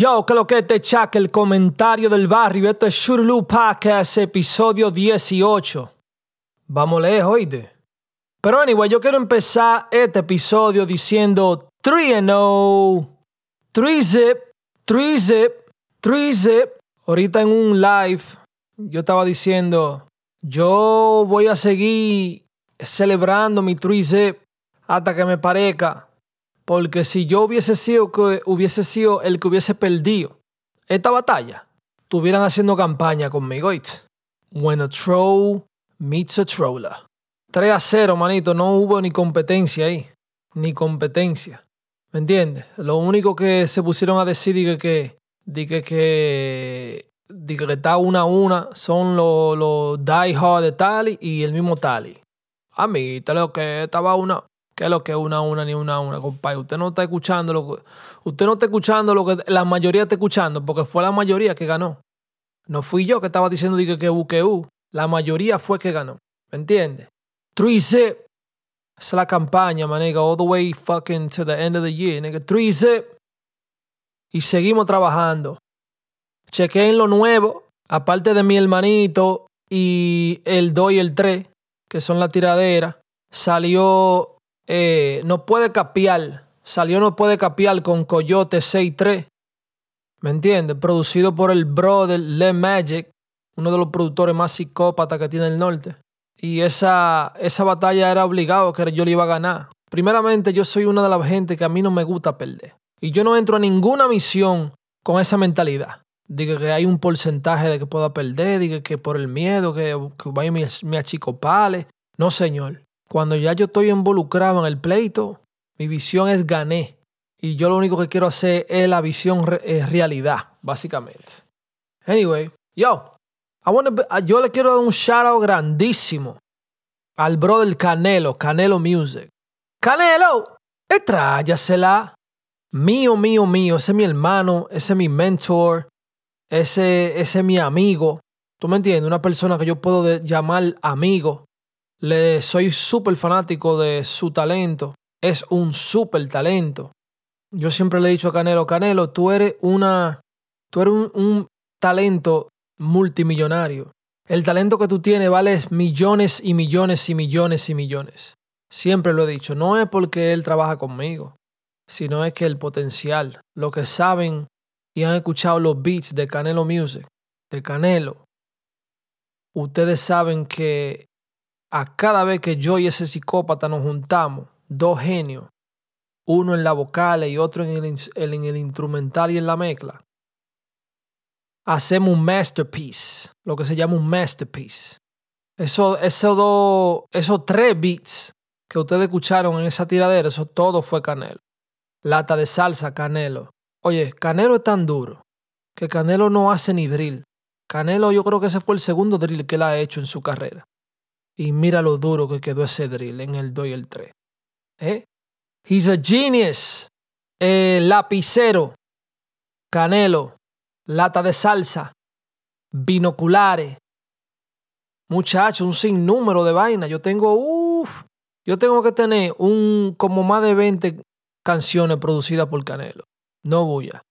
Yo, que lo que te chaca el comentario del barrio. Esto es Shurulu Podcast, episodio 18. Vamos lejos, oíste. Pero anyway, yo quiero empezar este episodio diciendo 3 0, 3 zip, 3 zip, 3 zip. Ahorita en un live, yo estaba diciendo, yo voy a seguir celebrando mi 3 zip hasta que me parezca porque si yo hubiese sido, hubiese sido el que hubiese perdido esta batalla, estuvieran haciendo campaña conmigo. When a troll meets a troller. 3 a 0, manito. No hubo ni competencia ahí. Ni competencia. ¿Me entiendes? Lo único que se pusieron a decir y que, que, que, que está una a una son los, los Die Hard de Tali y el mismo Tali. A mí, te lo que estaba una. ¿Qué es lo que es una una ni una una, compadre? Usted no está escuchando lo que, usted no está escuchando lo que la mayoría está escuchando, porque fue la mayoría que ganó. No fui yo que estaba diciendo que que u que u. La mayoría fue que ganó. ¿Me entiendes? Three zip. es la campaña, maniga, all the way fucking to the end of the year, nigga. Three zip. Y seguimos trabajando. en lo nuevo, aparte de mi hermanito y el 2 y el 3, que son la tiradera, salió eh, no puede capiar. Salió No puede capiar con Coyote 6-3. ¿Me entiendes? Producido por el brother Le Magic, uno de los productores más psicópatas que tiene el norte. Y esa, esa batalla era obligado que yo le iba a ganar. Primeramente, yo soy una de las gente que a mí no me gusta perder. Y yo no entro a ninguna misión con esa mentalidad. Diga que hay un porcentaje de que pueda perder, diga que por el miedo, que, que vaya me, me achicopale. No, señor. Cuando ya yo estoy involucrado en el pleito, mi visión es gané. Y yo lo único que quiero hacer es la visión es realidad, básicamente. Anyway, yo, yo le quiero dar un shout out grandísimo al brother Canelo, Canelo Music. Canelo, tráyasela. Mío, mío, mío. Ese es mi hermano, ese es mi mentor, ese, ese es mi amigo. ¿Tú me entiendes? Una persona que yo puedo llamar amigo. Le soy súper fanático de su talento. Es un súper talento. Yo siempre le he dicho a Canelo, Canelo, tú eres una. Tú eres un, un talento multimillonario. El talento que tú tienes vale millones y millones y millones y millones. Siempre lo he dicho, no es porque él trabaja conmigo, sino es que el potencial, lo que saben y han escuchado los beats de Canelo Music, de Canelo, ustedes saben que a cada vez que yo y ese psicópata nos juntamos, dos genios, uno en la vocal y otro en el, en el instrumental y en la mezcla, hacemos un masterpiece, lo que se llama un masterpiece. Eso, eso esos tres beats que ustedes escucharon en esa tiradera, eso todo fue Canelo. Lata de salsa, Canelo. Oye, Canelo es tan duro que Canelo no hace ni drill. Canelo yo creo que ese fue el segundo drill que él ha hecho en su carrera. Y mira lo duro que quedó ese drill en el 2 y el 3. ¿Eh? He's a genius. Eh, lapicero. Canelo. Lata de salsa. Binoculares. Muchacho, un sinnúmero de vainas. Yo tengo, uff, yo tengo que tener un como más de 20 canciones producidas por Canelo. No voy a.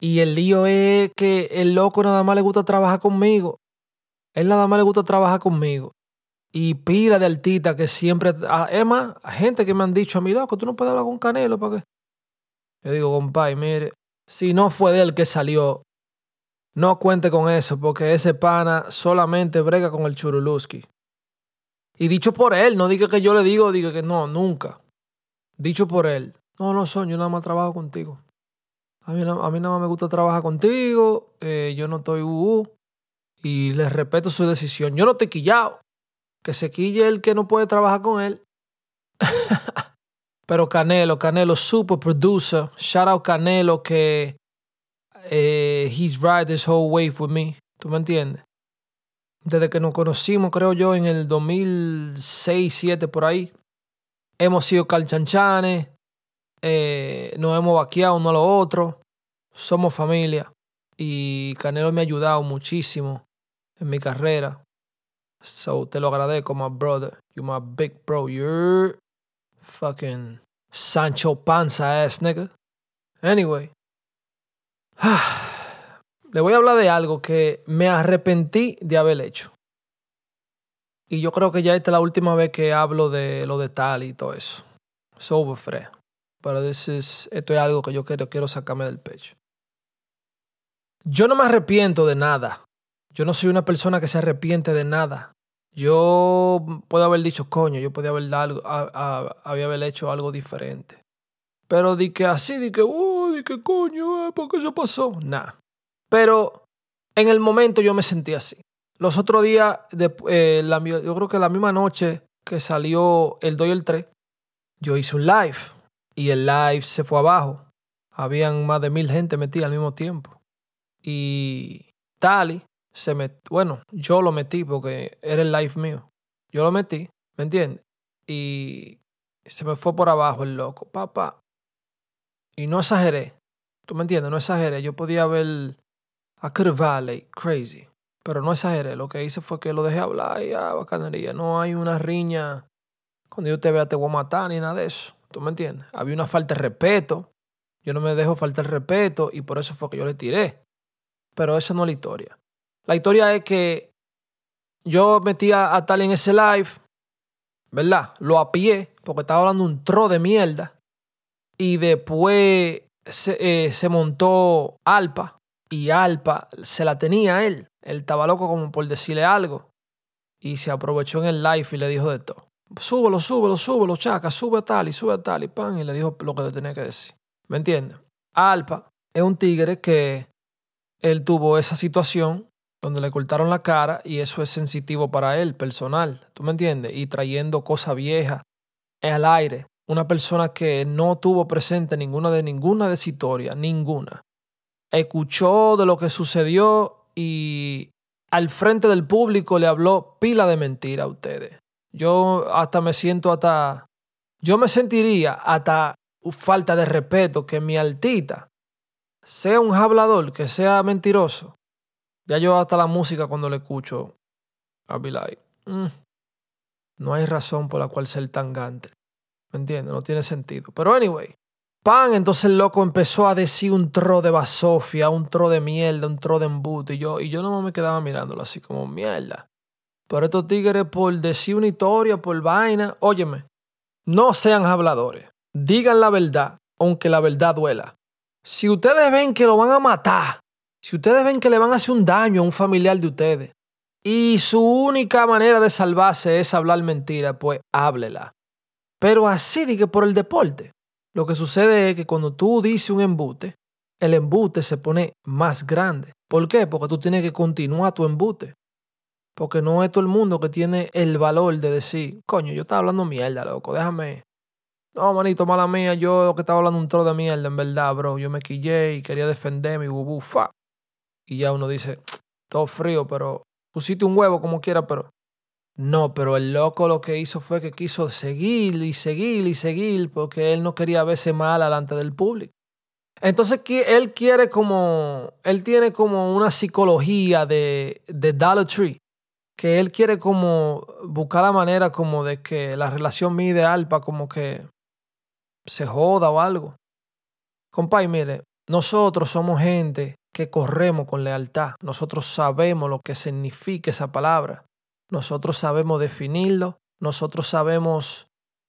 Y el lío es que el loco nada más le gusta trabajar conmigo. Él nada más le gusta trabajar conmigo y pila de altita que siempre. Es más, gente que me han dicho a mí, loco, tú no puedes hablar con Canelo para qué. Yo digo, compadre, mire, si no fue de él que salió, no cuente con eso, porque ese pana solamente brega con el Churuluski. Y dicho por él, no diga que yo le digo, diga que no, nunca. Dicho por él, no, no son, yo nada más trabajo contigo. A mí, a mí nada más me gusta trabajar contigo, eh, yo no estoy uh, y les respeto su decisión. Yo no te quillado. Que se quille el que no puede trabajar con él. Pero Canelo, Canelo, super producer. Shout out Canelo que eh, he's right this whole way with me. ¿Tú me entiendes? Desde que nos conocimos, creo yo, en el 2006, 2007, por ahí. Hemos sido calchanchanes. Eh, nos hemos vaqueado uno a lo otro. Somos familia. Y Canelo me ha ayudado muchísimo en mi carrera. So te lo agradezco, my brother. You my big bro. You're fucking Sancho Panza ass nigga. Anyway. Le voy a hablar de algo que me arrepentí de haber hecho. Y yo creo que ya esta es la última vez que hablo de lo de tal y todo eso. Es over, Pero esto es algo que yo quiero, quiero sacarme del pecho. Yo no me arrepiento de nada. Yo no soy una persona que se arrepiente de nada. Yo puedo haber dicho, coño, yo podía haber, algo, había haber hecho algo diferente. Pero di que así, di que, oh, di que coño, eh, ¿por qué eso pasó? Nah. Pero en el momento yo me sentí así. Los otros días, eh, yo creo que la misma noche que salió el 2 y el 3, yo hice un live y el live se fue abajo. Habían más de mil gente metida al mismo tiempo. Y Tali se metió, bueno, yo lo metí porque era el live mío. Yo lo metí, ¿me entiendes? Y se me fue por abajo el loco, papá. Y no exageré. ¿Tú me entiendes? No exageré. Yo podía ver a Valley, crazy. Pero no exageré. Lo que hice fue que lo dejé hablar y ah, bacanería. No hay una riña. Cuando yo te vea te voy a matar ni nada de eso. ¿Tú me entiendes? Había una falta de respeto. Yo no me dejo faltar respeto y por eso fue que yo le tiré. Pero esa no es la historia. La historia es que yo metí a tal en ese live, ¿verdad? Lo apié porque estaba hablando un tro de mierda. Y después se, eh, montó Alpa y Alpa se la tenía él. Él estaba loco como por decirle algo. Y se aprovechó en el live y le dijo de todo. Súbelo, súbelo, súbelo, chaca, sube tal y sube tal y pan. Y le dijo lo que tenía que decir. ¿Me entiendes? Alpa es un tigre que él tuvo esa situación donde le cortaron la cara y eso es sensitivo para él, personal. ¿Tú me entiendes? Y trayendo cosas viejas al aire una persona que no tuvo presente ninguna de ninguna de historia, ninguna. Escuchó de lo que sucedió y al frente del público le habló pila de mentira a ustedes. Yo hasta me siento hasta... Yo me sentiría hasta falta de respeto que mi altita sea un hablador, que sea mentiroso. Ya yo hasta la música cuando le escucho, I'll be like, mm, no hay razón por la cual ser tan gante. ¿Me entiendes? No tiene sentido. Pero anyway, pan, entonces el loco empezó a decir un tro de basofia, un tro de mierda, un tro de embute. Y yo, y yo no me quedaba mirándolo así como mierda. Pero estos tigres por decir una historia, por vaina, óyeme, no sean habladores. Digan la verdad, aunque la verdad duela. Si ustedes ven que lo van a matar, si ustedes ven que le van a hacer un daño a un familiar de ustedes, y su única manera de salvarse es hablar mentira, pues háblela. Pero así de que por el deporte. Lo que sucede es que cuando tú dices un embute, el embute se pone más grande. ¿Por qué? Porque tú tienes que continuar tu embute. Porque no es todo el mundo que tiene el valor de decir, coño, yo estaba hablando mierda, loco, déjame. No, manito, mala mía, yo que estaba hablando un trozo de mierda, en verdad, bro. Yo me quillé y quería defenderme y bubufa. Y ya uno dice, todo frío, pero pusiste un huevo como quiera, pero no, pero el loco lo que hizo fue que quiso seguir y seguir y seguir porque él no quería verse mal delante del público. Entonces él quiere como, él tiene como una psicología de, de Dollar Tree, que él quiere como buscar la manera como de que la relación mía de Alpa como que se joda o algo. Compay, mire, nosotros somos gente que corremos con lealtad. Nosotros sabemos lo que significa esa palabra. Nosotros sabemos definirlo, nosotros sabemos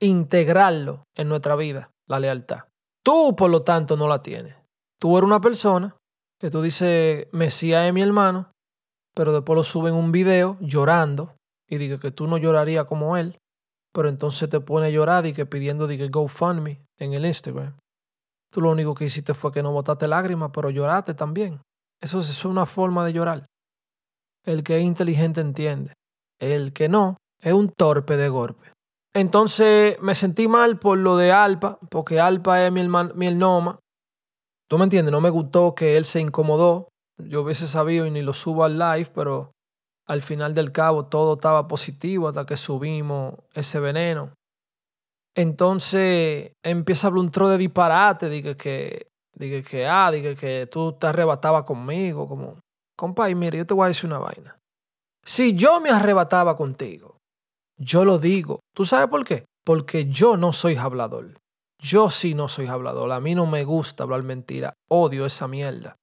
integrarlo en nuestra vida, la lealtad. Tú, por lo tanto, no la tienes. Tú eres una persona que tú dices, Mesías es mi hermano, pero después lo suben un video llorando y dice que tú no llorarías como él, pero entonces te pone a llorar y que pidiendo de que GoFundMe en el Instagram. Tú lo único que hiciste fue que no botaste lágrimas, pero lloraste también. Eso es una forma de llorar. El que es inteligente entiende. El que no es un torpe de golpe. Entonces me sentí mal por lo de Alpa, porque Alpa es mi, mi noma. ¿Tú me entiendes? No me gustó que él se incomodó. Yo hubiese sabido y ni lo subo al live, pero al final del cabo todo estaba positivo hasta que subimos ese veneno. Entonces empieza a hablar un tro de disparate, dije que, dije que, ah, dije que tú te arrebatabas conmigo, como, compa, y mire, yo te voy a decir una vaina. Si yo me arrebataba contigo, yo lo digo. ¿Tú sabes por qué? Porque yo no soy hablador. Yo sí no soy hablador. A mí no me gusta hablar mentira. Odio esa mierda.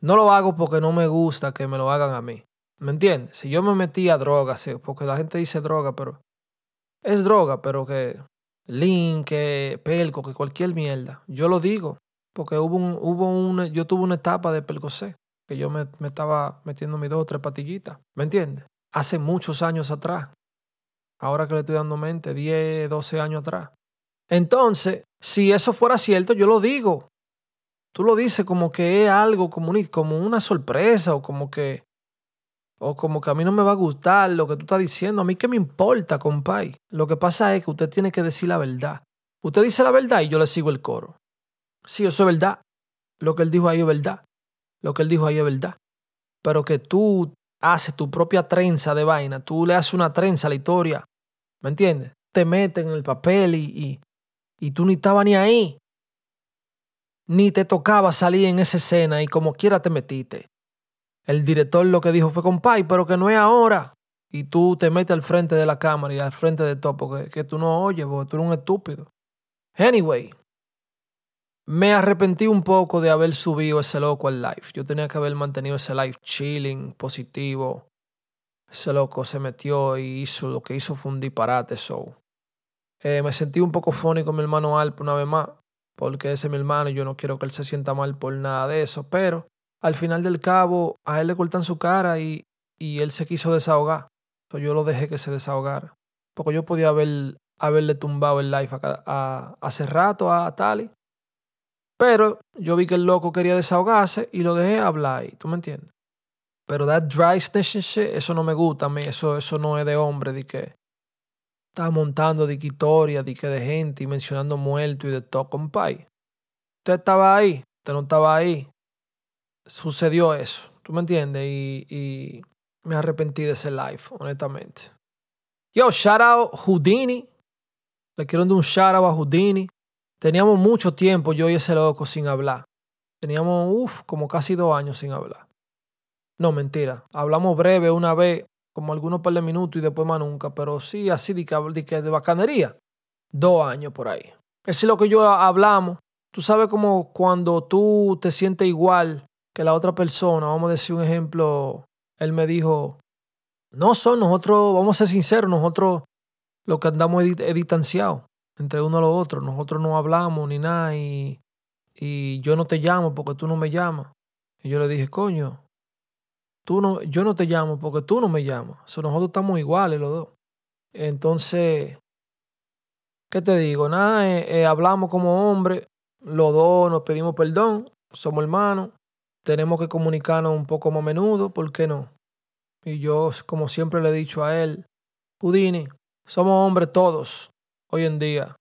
No lo hago porque no me gusta que me lo hagan a mí. ¿Me entiendes? Si yo me metí a droga, porque la gente dice droga, pero es droga, pero que link, que pelco, que cualquier mierda. Yo lo digo, porque hubo un, hubo una, yo tuve una etapa de pelcocé, que yo me, estaba metiendo mis dos o tres patillitas, ¿me entiendes? Hace muchos años atrás. Ahora que le estoy dando mente, 10, 12 años atrás. Entonces, si eso fuera cierto, yo lo digo. Tú lo dices como que es algo como, como una sorpresa o como que o como que a mí no me va a gustar lo que tú estás diciendo. A mí qué me importa, compay. Lo que pasa es que usted tiene que decir la verdad. Usted dice la verdad y yo le sigo el coro. Sí, eso es verdad. Lo que él dijo ahí es verdad. Lo que él dijo ahí es verdad. Pero que tú haces tu propia trenza de vaina, tú le haces una trenza a la historia. ¿Me entiendes? Te meten en el papel y, y, y tú ni estabas ni ahí. Ni te tocaba salir en esa escena y como quiera te metiste. El director lo que dijo fue, compay, pero que no es ahora. Y tú te metes al frente de la cámara y al frente de todo, porque que tú no oyes, porque tú eres un estúpido. Anyway, me arrepentí un poco de haber subido ese loco al live. Yo tenía que haber mantenido ese live chilling, positivo. Ese loco se metió y hizo lo que hizo fue un disparate, so. Eh, me sentí un poco funny con mi hermano Alp una vez más, porque ese es mi hermano y yo no quiero que él se sienta mal por nada de eso, pero al final del cabo a él le cortan su cara y, y él se quiso desahogar. Entonces yo lo dejé que se desahogara. Porque yo podía haber, haberle tumbado el live a, hace rato a Tali. Pero yo vi que el loco quería desahogarse y lo dejé hablar ahí, ¿tú me entiendes? Pero that dry snitching shit, eso no me gusta a mí, eso, eso no es de hombre, de que está montando de historia, de que de gente y mencionando muerto y de todo, compay. Usted estaba ahí, usted no estaba ahí sucedió eso. ¿Tú me entiendes? Y, me arrepentí de ese live, honestamente. Yo, shout out Houdini. Le quiero dar un shout out a Houdini. Teníamos mucho tiempo yo y ese loco sin hablar. Teníamos, uff, como casi dos años sin hablar. No, mentira. Hablamos breve una vez, como algunos par de minutos y después más nunca. Pero sí, así de, de, de bacanería. Dos años por ahí. Ese es lo que yo hablamos. Tú sabes como cuando tú te sientes igual que la otra persona, vamos a decir un ejemplo, él me dijo, no son nosotros, vamos a ser sinceros, nosotros lo que andamos es distanciados entre uno a los otros, nosotros no hablamos ni nada y, y yo no te llamo porque tú no me llamas. Y yo le dije, coño, tú no, yo no te llamo porque tú no me llamas. nosotros estamos iguales los dos. Entonces, ¿qué te digo? Nada, eh, eh, hablamos como hombres, los dos nos pedimos perdón, somos hermanos, tenemos que comunicarnos un poco más a menudo, ¿por qué no? Y yo, como siempre le he dicho a él, Houdini, somos hombres todos hoy en día.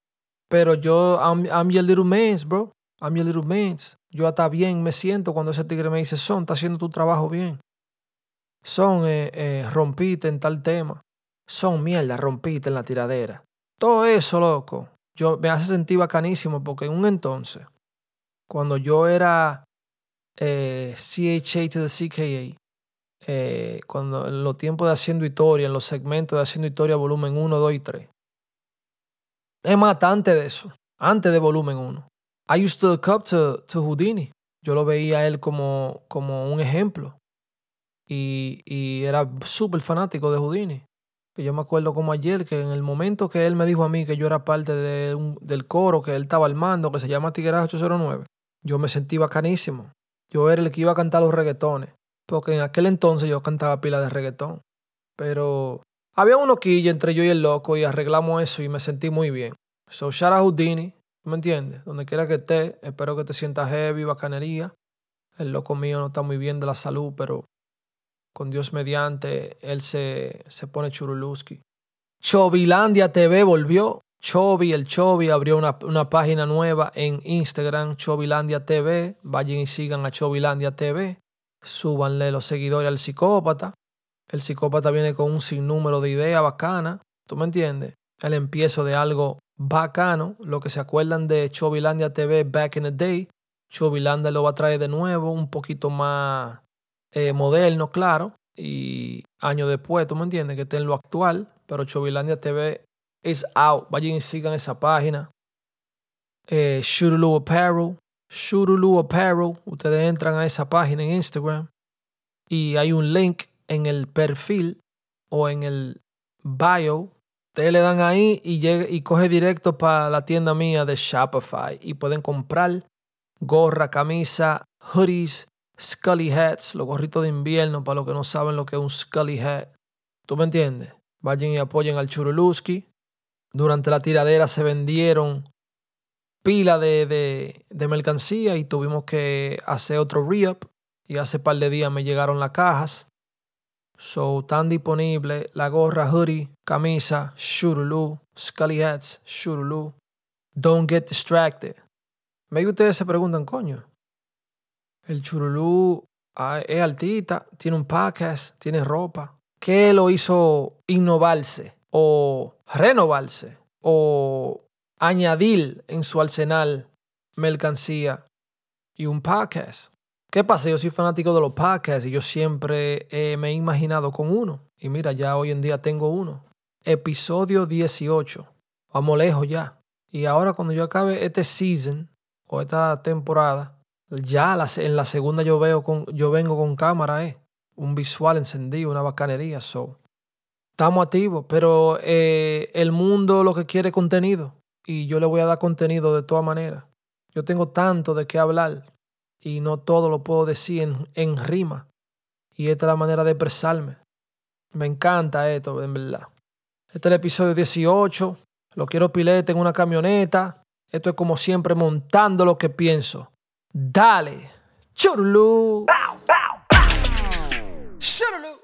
Pero yo, I'm, I'm your little man, bro. I'm your little man. Yo hasta bien me siento cuando ese tigre me dice, Son, está haciendo tu trabajo bien. Son, eh, eh, rompite en tal tema. Son, mierda, rompite en la tiradera. Todo eso, loco, yo me hace sentir bacanísimo porque en un entonces, cuando yo era eh, CHA to the CKA, eh, cuando en los tiempos de Haciendo Historia, en los segmentos de Haciendo Historia volumen 1, 2 y 3. Es más, antes de eso, antes de volumen 1. I used to look up to, Houdini. Yo lo veía a él como, como un ejemplo. Y, y era súper fanático de Houdini. Yo me acuerdo como ayer que en el momento que él me dijo a mí que yo era parte de del coro que él estaba armando, que se llama Tigreras 809, yo me sentí bacanísimo. Yo era el que iba a cantar los reggaetones. Porque en aquel entonces yo cantaba pila de reggaetón. Pero había uno quilla entre yo y el loco y arreglamos eso y me sentí muy bien. So out Houdini, ¿me entiendes? Donde quiera que esté, espero que te sientas heavy, bacanería. El loco mío no está muy bien de la salud, pero con Dios mediante, él se, se pone churuluski. Chovilandia TV volvió. Chovy, el Chovy abrió una, una, página nueva en Instagram, Chovilandia TV. Vayan y sigan a Chovilandia TV. Súbanle los seguidores al psicópata. El psicópata viene con un sinnúmero de ideas bacanas. ¿Tú me entiendes? El empiezo de algo bacano. Lo que se acuerdan de Chovilandia TV back in the day. Chovilandia lo va a traer de nuevo, un poquito más eh, moderno, claro. Y años después, ¿tú me entiendes? Que esté en lo actual. Pero Chovilandia TV is out. Vayan y sigan esa página. Eh, Apparel. Shurulu Apparel. Ustedes entran a esa página en Instagram y hay un link en el perfil o en el bio. Ustedes le dan ahí y, llega, y coge directo para la tienda mía de Shopify y pueden comprar gorra, camisa, hoodies, scully hats, los gorritos de invierno para los que no saben lo que es un scully hat. ¿Tú me entiendes? Vayan y apoyen al Churuluski. Durante la tiradera se vendieron pila de, de, mercancía y tuvimos que hacer otro re-up. Y hace par de días me llegaron las cajas. So, están disponibles la gorra, hoodie, camisa, shurulu, scully hats, shurulu. Don't get distracted. Me ustedes se preguntan, coño, el churulú ah, es altita, tiene un podcast, tiene ropa. ¿Qué lo hizo innovarse o renovarse o añadir en su arsenal mercancía y un podcast? ¿Qué pasa? Yo soy fanático de los podcasts y yo siempre me he imaginado con uno. Y mira, ya hoy en día tengo uno. Episodio 18. Vamos lejos ya. Y ahora cuando yo acabe este season, o esta temporada, ya en la segunda yo veo con, yo vengo con cámara, eh, un visual encendido, una bacanería, so. Estamos activos, pero eh, el mundo lo que quiere es contenido y yo le voy a dar contenido de todas maneras. Yo tengo tanto de qué hablar y no todo lo puedo decir en, en rima. Y esta es la manera de expresarme. Me encanta esto, en verdad. Este es el episodio 18. Lo quiero pilete en una camioneta. Esto es como siempre montando lo que pienso. Dale. Churlu. Churlu.